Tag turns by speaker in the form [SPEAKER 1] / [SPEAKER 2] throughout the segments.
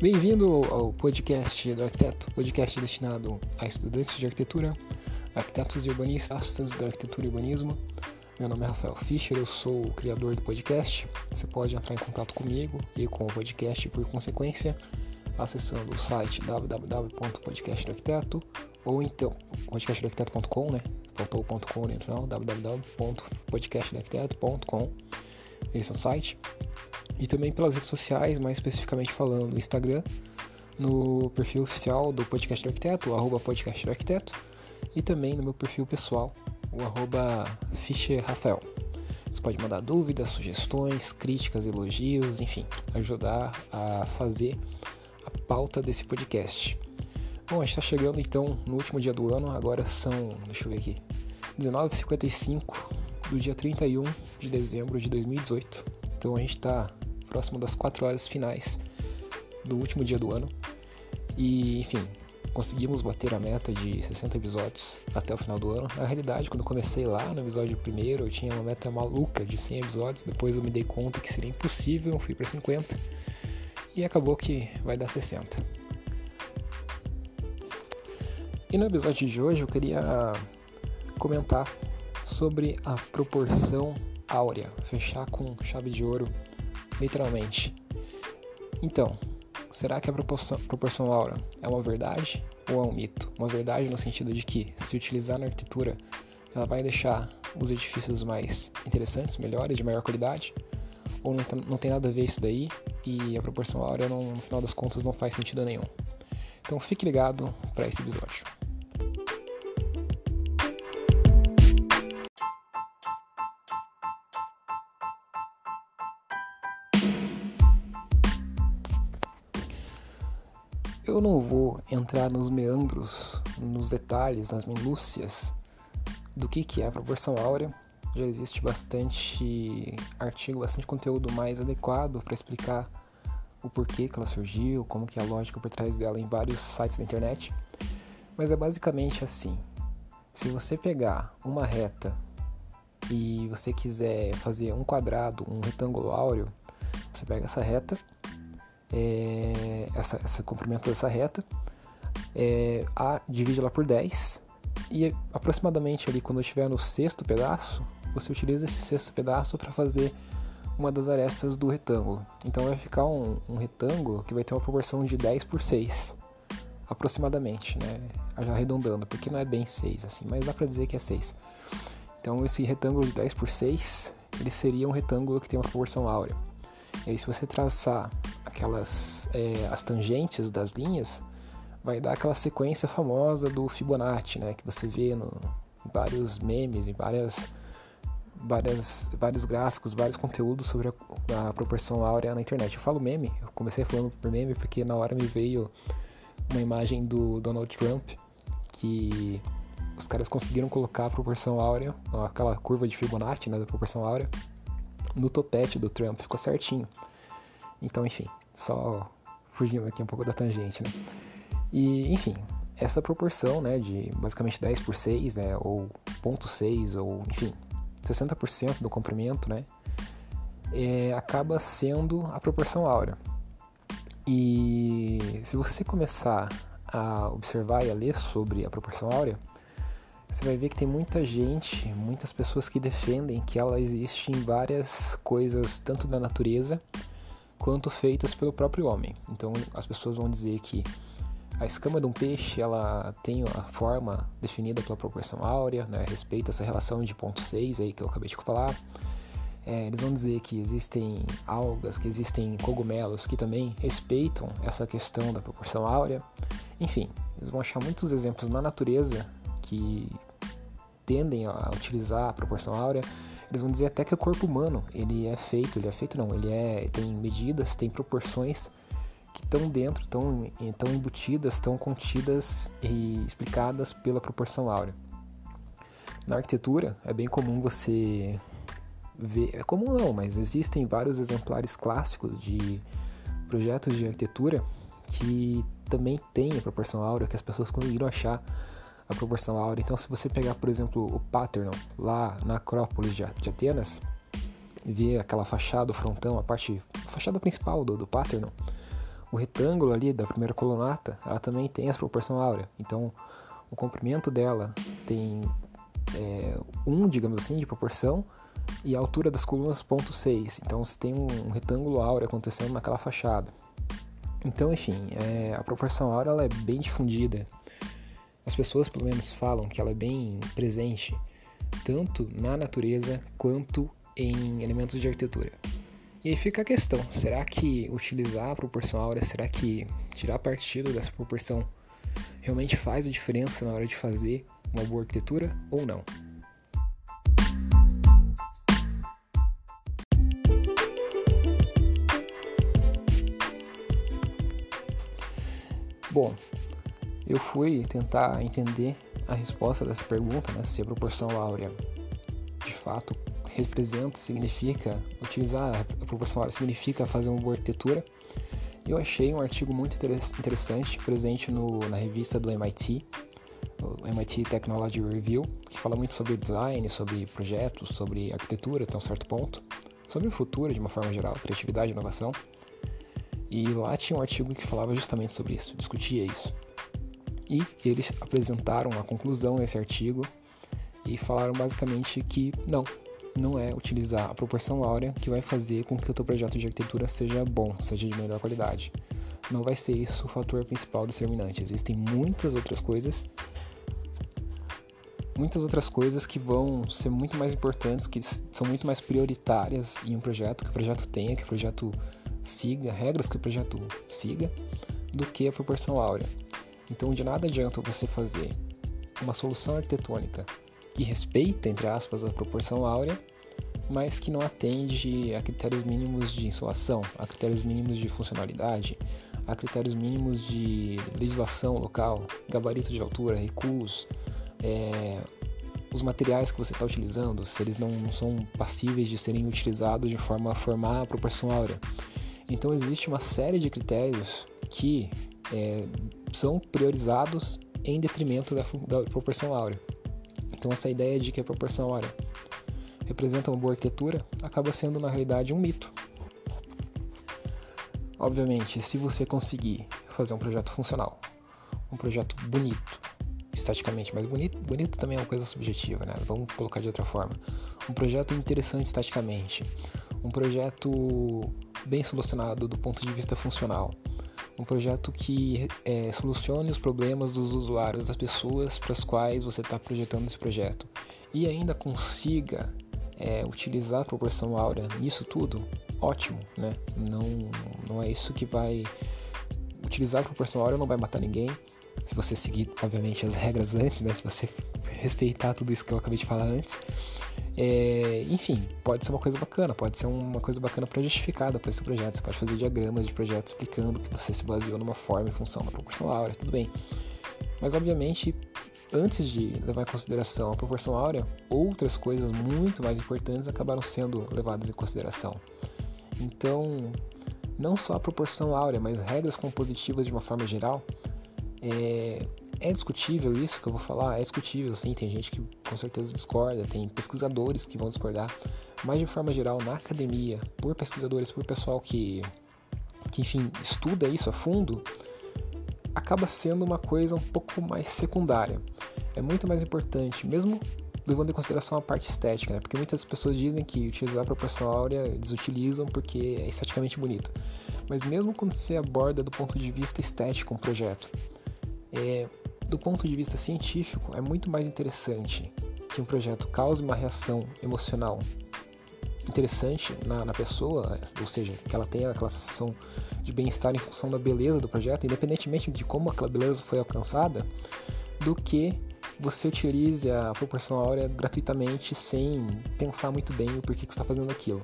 [SPEAKER 1] Bem-vindo ao podcast do arquiteto, podcast destinado a estudantes de arquitetura, arquitetos e urbanistas da arquitetura e urbanismo. Meu nome é Rafael Fischer, eu sou o criador do podcast. Você pode entrar em contato comigo e com o podcast por consequência, acessando o site www.podcastdoarquiteto ou então podcastdoarquiteto.com, né? Faltou o ponto .com no final, www.podcastdoarquiteto.com. Esse é o site e também pelas redes sociais, mais especificamente falando no Instagram, no perfil oficial do Podcast Arquiteto, arroba Podcast Arquiteto, e também no meu perfil pessoal, o arroba Rafael. Você pode mandar dúvidas, sugestões, críticas, elogios, enfim, ajudar a fazer a pauta desse podcast. Bom, a gente está chegando então no último dia do ano, agora são, deixa eu ver aqui, 19h55 do dia 31 de dezembro de 2018. Então a gente está próximo das 4 horas finais do último dia do ano. E, enfim, conseguimos bater a meta de 60 episódios até o final do ano. Na realidade, quando eu comecei lá no episódio primeiro, eu tinha uma meta maluca de 100 episódios. Depois eu me dei conta que seria impossível, fui para 50 e acabou que vai dar 60. E no episódio de hoje eu queria comentar sobre a proporção áurea, fechar com chave de ouro literalmente. Então, será que a proporção, proporção áurea é uma verdade ou é um mito? Uma verdade no sentido de que, se utilizar na arquitetura, ela vai deixar os edifícios mais interessantes, melhores, de maior qualidade? Ou não não tem nada a ver isso daí e a proporção áurea, no final das contas, não faz sentido nenhum? Então fique ligado para esse episódio. Eu não vou entrar nos meandros, nos detalhes, nas minúcias do que, que é a proporção áurea. Já existe bastante artigo, bastante conteúdo mais adequado para explicar o porquê que ela surgiu, como que é a lógica por trás dela em vários sites da internet. Mas é basicamente assim. Se você pegar uma reta e você quiser fazer um quadrado, um retângulo áureo, você pega essa reta é, essa, esse comprimento dessa reta, é, a, divide ela por 10 e aproximadamente ali quando estiver no sexto pedaço, você utiliza esse sexto pedaço para fazer uma das arestas do retângulo. Então vai ficar um, um, retângulo que vai ter uma proporção de 10 por 6, aproximadamente, né? Já arredondando, porque não é bem 6 assim, mas dá para dizer que é 6. Então esse retângulo de 10 por 6, ele seria um retângulo que tem uma proporção áurea. E aí se você traçar aquelas é, as tangentes das linhas, vai dar aquela sequência famosa do Fibonacci, né, que você vê no vários memes e várias várias vários gráficos, vários conteúdos sobre a, a, proporção áurea na internet. Eu falo meme, eu comecei falando por meme porque na hora me veio uma imagem do Donald Trump que os caras conseguiram colocar a proporção áurea, aquela curva de Fibonacci, né, da proporção áurea, no topete do Trump, ficou certinho. Então, enfim, só fugindo aqui um pouco da tangente, né? E, enfim, essa proporção, né, de basicamente 10 por 6, né, ou 0.6, ou, enfim, 60% do comprimento, né, é, acaba sendo a proporção áurea. E se você começar a observar e a ler sobre a proporção áurea, você vai ver que tem muita gente, muitas pessoas que defendem que ela existe em várias coisas, tanto da natureza quanto feitas pelo próprio homem. Então as pessoas vão dizer que a escama de um peixe ela tem a forma definida pela proporção áurea, né? respeita essa relação de ponto 6 aí que eu acabei de falar. É, eles vão dizer que existem algas, que existem cogumelos que também respeitam essa questão da proporção áurea. Enfim, eles vão achar muitos exemplos na natureza que tendem a utilizar a proporção áurea eles vão dizer até que o corpo humano, ele é feito, ele é feito não, ele é tem medidas, tem proporções que estão dentro, estão tão embutidas, estão contidas e explicadas pela proporção áurea. Na arquitetura é bem comum você ver, é comum não, mas existem vários exemplares clássicos de projetos de arquitetura que também têm a proporção áurea que as pessoas conseguiram achar a proporção áurea. Então, se você pegar, por exemplo, o Paternon lá na Acrópole de Atenas, ver aquela fachada, o frontão, a parte, a fachada principal do, do Paternon, o retângulo ali da primeira colunata, ela também tem essa proporção áurea. Então, o comprimento dela tem é, um, digamos assim, de proporção e a altura das colunas 0.6. Então, você tem um retângulo áureo acontecendo naquela fachada. Então, enfim, é, a proporção áurea ela é bem difundida. As pessoas, pelo menos, falam que ela é bem presente tanto na natureza quanto em elementos de arquitetura. E aí fica a questão: será que utilizar a proporção áurea, será que tirar partido dessa proporção realmente faz a diferença na hora de fazer uma boa arquitetura ou não? Bom, eu fui tentar entender a resposta dessa pergunta, né, se a proporção áurea de fato representa, significa, utilizar a proporção áurea significa fazer uma boa arquitetura. Eu achei um artigo muito interessante, presente no, na revista do MIT, o MIT Technology Review, que fala muito sobre design, sobre projetos, sobre arquitetura até um certo ponto, sobre o futuro de uma forma geral, criatividade e inovação. E lá tinha um artigo que falava justamente sobre isso, discutia isso. E eles apresentaram a conclusão nesse artigo e falaram basicamente que não, não é utilizar a proporção áurea que vai fazer com que o teu projeto de arquitetura seja bom, seja de melhor qualidade. Não vai ser isso o fator principal determinante. Existem muitas outras coisas, muitas outras coisas que vão ser muito mais importantes, que são muito mais prioritárias em um projeto, que o projeto tenha, que o projeto siga, regras que o projeto siga, do que a proporção áurea. Então, de nada adianta você fazer uma solução arquitetônica que respeita, entre aspas, a proporção áurea, mas que não atende a critérios mínimos de insolação, a critérios mínimos de funcionalidade, a critérios mínimos de legislação local, gabarito de altura, recuos, é, os materiais que você está utilizando, se eles não, são passíveis de serem utilizados de forma a formar a proporção áurea. Então existe uma série de critérios que é, são priorizados em detrimento da, da proporção áurea. Então essa ideia de que a proporção áurea representa uma boa arquitetura acaba sendo na realidade um mito. Obviamente, se você conseguir fazer um projeto funcional, um projeto bonito, estaticamente, mas bonito, bonito também é uma coisa subjetiva, né? Vamos colocar de outra forma. Um projeto interessante estaticamente, um projeto bem solucionado do ponto de vista funcional, um projeto que é, solucione os problemas dos usuários, das pessoas para as quais você está projetando esse projeto e ainda consiga é, utilizar a proporção áurea nisso tudo, ótimo, né? Não, não é isso que vai utilizar a proporção áurea não vai matar ninguém. Se você seguir, obviamente, as regras antes, né? Se você respeitar tudo isso que eu acabei de falar antes. É, enfim, pode ser uma coisa bacana, pode ser uma coisa bacana para justificar depois do projeto. Você pode fazer diagramas de projeto explicando que você se baseou numa forma em função da proporção áurea, tudo bem. Mas, obviamente, antes de levar em consideração a proporção áurea, outras coisas muito mais importantes acabaram sendo levadas em consideração. Então, não só a proporção áurea, mas regras compositivas de uma forma geral, é, é discutível isso que eu vou falar? É discutível, sim. Tem gente que com certeza discorda, tem pesquisadores que vão discordar, mas de forma geral, na academia, por pesquisadores, por pessoal que, que enfim, estuda isso a fundo, acaba sendo uma coisa um pouco mais secundária. É muito mais importante, mesmo levando em consideração a parte estética, né? Porque muitas pessoas dizem que utilizar a proporção áurea eles utilizam porque é esteticamente bonito. Mas mesmo quando você aborda do ponto de vista estético um projeto, é, do ponto de vista científico, é muito mais interessante que um projeto cause uma reação emocional interessante na, na, pessoa, ou seja, que ela tenha aquela sensação de bem-estar em função da beleza do projeto, independentemente de como aquela beleza foi alcançada, do que você utilize a proporção áurea gratuitamente sem pensar muito bem o porquê que está fazendo aquilo.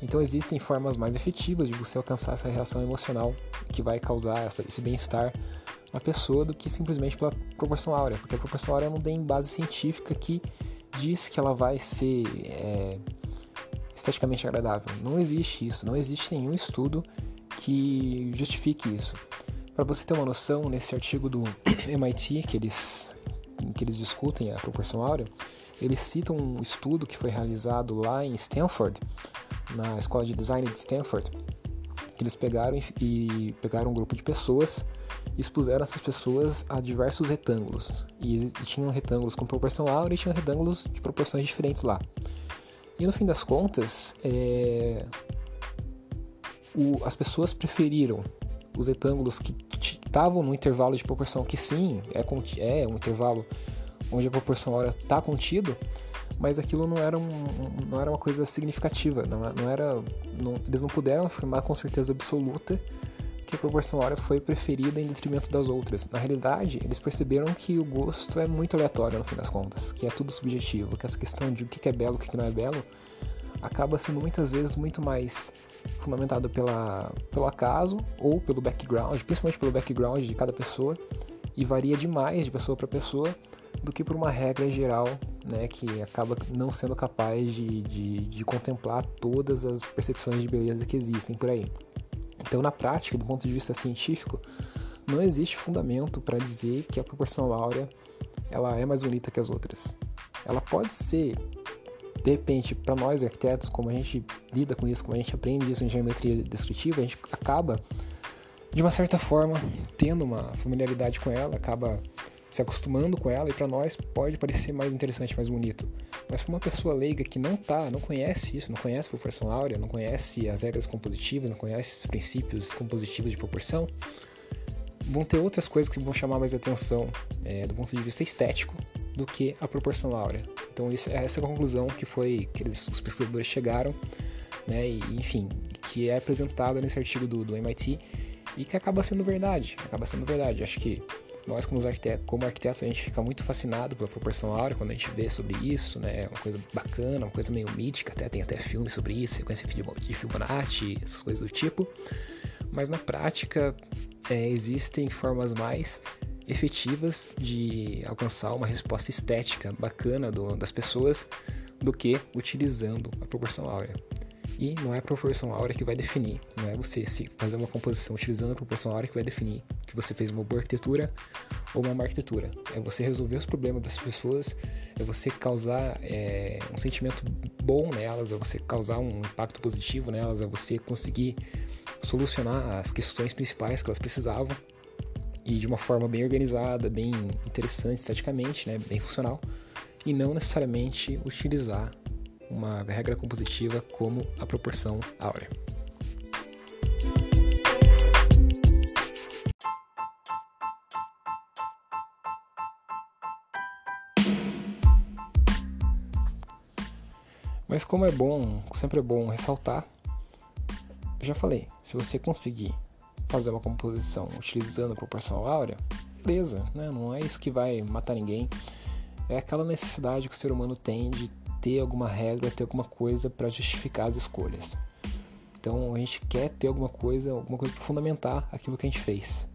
[SPEAKER 1] Então existem formas mais efetivas de você alcançar essa reação emocional que vai causar essa, esse bem-estar na pessoa do que simplesmente pela proporção áurea, porque a proporção áurea não tem base científica que diz que ela vai ser é, esteticamente agradável. Não existe isso, não existe nenhum estudo que justifique isso. Para você ter uma noção, nesse artigo do MIT que eles, que eles discutem a proporção áurea, eles citam um estudo que foi realizado lá em Stanford, na escola de design de Stanford, que eles pegaram e pegaram um grupo de pessoas e expuseram essas pessoas a diversos retângulos. E, e tinham retângulos com proporção áurea e tinham retângulos de proporções diferentes lá. E no fim das contas, é, o, as pessoas preferiram os retângulos que estavam no intervalo de proporção que sim, é, é um intervalo onde a proporção áurea está contido, mas aquilo não era, um, não era uma coisa significativa, não, não era, não, eles não puderam afirmar com certeza absoluta que a proporção áurea foi preferida em detrimento das outras. Na realidade, eles perceberam que o gosto é muito aleatório no fim das contas, que é tudo subjetivo, que essa questão de o que é belo e o que não é belo acaba sendo muitas vezes muito mais fundamentado pela, pelo acaso ou pelo background, principalmente pelo background de cada pessoa, e varia demais de pessoa para pessoa do que por uma regra geral, né, que acaba não sendo capaz de, de, de contemplar todas as percepções de beleza que existem por aí. Então, na prática, do ponto de vista científico, não existe fundamento para dizer que a proporção áurea ela é mais bonita que as outras. Ela pode ser, de repente, para nós arquitetos, como a gente lida com isso, como a gente aprende isso em geometria descritiva, a gente acaba, de uma certa forma, tendo uma familiaridade com ela, acaba se acostumando com ela e para nós pode parecer mais interessante, mais bonito. Mas para uma pessoa leiga que não tá, não conhece isso, não conhece proporção áurea, não conhece as regras compositivas, não conhece os princípios compositivos de proporção, vão ter outras coisas que vão chamar mais atenção é, do ponto de vista estético do que a proporção áurea. Então isso, essa é a conclusão que foi que eles, os pesquisadores chegaram, né, e, enfim, que é apresentada nesse artigo do, do MIT e que acaba sendo verdade, acaba sendo verdade. Acho que nós como arquitetos, como arquitetos a gente fica muito fascinado pela proporção áurea quando a gente vê sobre isso, né? É uma coisa bacana, uma coisa meio mítica, até tem até filme sobre isso, sequência de Fibonacci, essas coisas do tipo. Mas na prática é, existem formas mais efetivas de alcançar uma resposta estética bacana do, das pessoas do que utilizando a proporção áurea. E não é a proporção áurea que vai definir, não é você se fazer uma composição utilizando a proporção áurea que vai definir que você fez uma boa arquitetura ou uma má arquitetura. É você resolver os problemas das pessoas, é você causar é, um sentimento bom nelas, é você causar um impacto positivo nelas, é você conseguir solucionar as questões principais que elas precisavam e de uma forma bem organizada, bem interessante esteticamente, né, bem funcional, e não necessariamente utilizar uma regra compositiva como a proporção áurea. Mas como é bom, sempre é bom ressaltar, já falei, se você conseguir fazer uma composição utilizando a proporção áurea, beleza, né? não é isso que vai matar ninguém. É aquela necessidade que o ser humano tem de ter alguma regra, ter alguma coisa para justificar as escolhas. Então a gente quer ter alguma coisa, alguma coisa para fundamentar aquilo que a gente fez.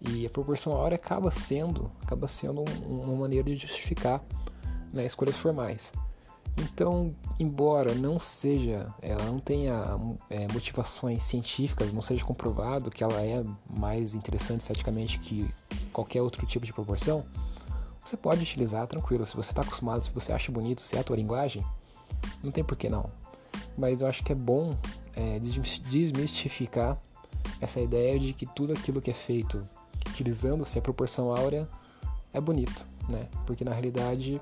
[SPEAKER 1] E a proporção áurea acaba sendo, acaba sendo uma maneira de justificar né, escolhas formais. Então, embora não seja, ela não tenha é, motivações científicas, não seja comprovado que ela é mais interessante esteticamente que qualquer outro tipo de proporção, você pode utilizar tranquilo. Se você está acostumado, se você acha bonito, se é a tua linguagem, não tem por que não. Mas eu acho que é bom é, desmistificar essa ideia de que tudo aquilo que é feito utilizando-se a proporção áurea é bonito, né? Porque na realidade,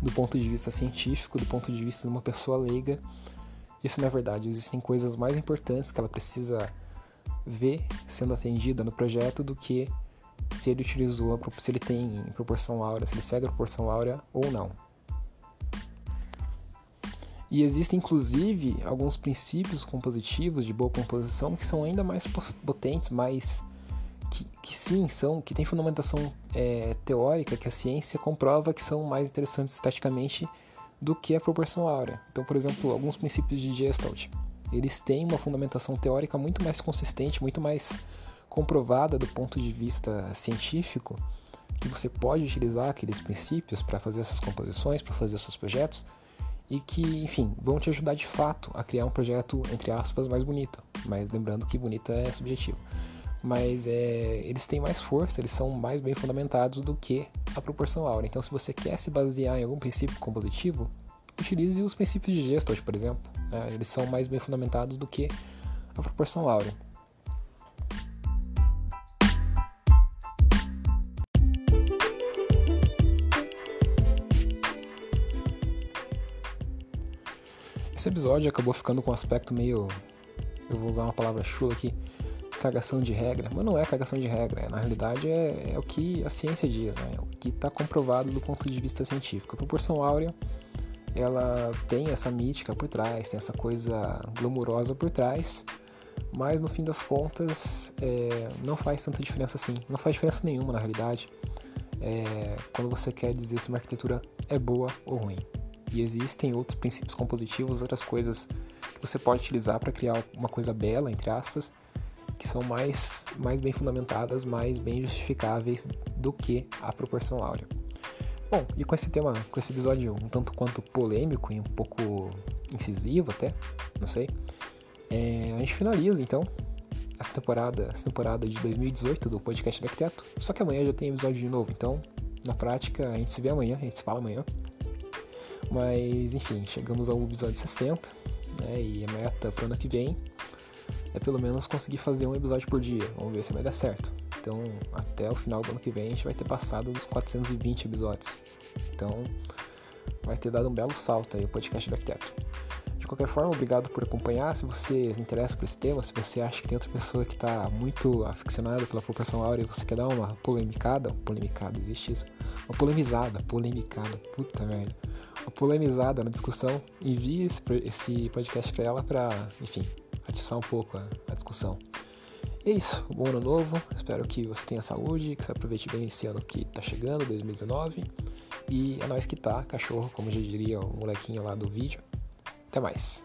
[SPEAKER 1] do ponto de vista científico, do ponto de vista de uma pessoa leiga, isso não é verdade. Existem coisas mais importantes que ela precisa ver sendo atendida no projeto do que se ele utilizou, se ele tem proporção áurea, se ele segue a proporção áurea ou não. E existem inclusive alguns princípios compositivos de boa composição que são ainda mais potentes, mais que, que sim são, que têm fundamentação é, teórica, que a ciência comprova que são mais interessantes esteticamente do que a proporção áurea. Então, por exemplo, alguns princípios de Gestalt, eles têm uma fundamentação teórica muito mais consistente, muito mais comprovada do ponto de vista científico, que você pode utilizar aqueles princípios para fazer essas composições, para fazer os seus projetos, e que, enfim, vão te ajudar de fato a criar um projeto, entre aspas, mais bonito. Mas lembrando que bonito é subjetivo. Mas é, eles têm mais força, eles são mais bem fundamentados do que a proporção áurea. Então, se você quer se basear em algum princípio compositivo, utilize os princípios de Gestalt, por exemplo. Né? Eles são mais bem fundamentados do que a proporção áurea. Esse episódio acabou ficando com um aspecto meio. Eu vou usar uma palavra chula aqui. Cagação de regra. Mas não é cagação de regra. Na realidade é, é o que a ciência diz, né? É o que está comprovado do ponto de vista científico. A proporção áurea ela tem essa mítica por trás, tem essa coisa glamurosa por trás, mas no fim das contas é, não faz tanta diferença assim. Não faz diferença nenhuma na realidade é, quando você quer dizer se uma arquitetura é boa ou ruim. E existem outros princípios compositivos, outras coisas que você pode utilizar para criar uma coisa bela, entre aspas, que são mais, mais bem fundamentadas, mais bem justificáveis do que a proporção áurea. Bom, e com esse tema, com esse episódio um tanto quanto polêmico e um pouco incisivo até, não sei, é, a gente finaliza então essa temporada, essa temporada de 2018 do podcast do Arquiteto. Só que amanhã já tem episódio de novo, então na prática a gente se vê amanhã, a gente se fala amanhã. Mas enfim, chegamos ao episódio 60, né? E a meta pro ano que vem é pelo menos conseguir fazer um episódio por dia. Vamos ver se vai dar certo. Então, até o final do ano que vem a gente vai ter passado dos 420 episódios. Então, vai ter dado um belo salto aí o podcast. De qualquer forma, obrigado por acompanhar. Se você se interessa por esse tema, se você acha que tem outra pessoa que está muito aficionada pela proporção áurea e você quer dar uma polemicada, polemicada, existe isso? Uma polemizada, polemicada, puta merda uma polemizada na discussão, envie esse, esse podcast para ela para, enfim, atiçar um pouco a, a discussão. É isso, bom ano novo, espero que você tenha saúde, que você aproveite bem esse ano que tá chegando, 2019. E é nós que tá, cachorro, como já diria o molequinho lá do vídeo. Até mais.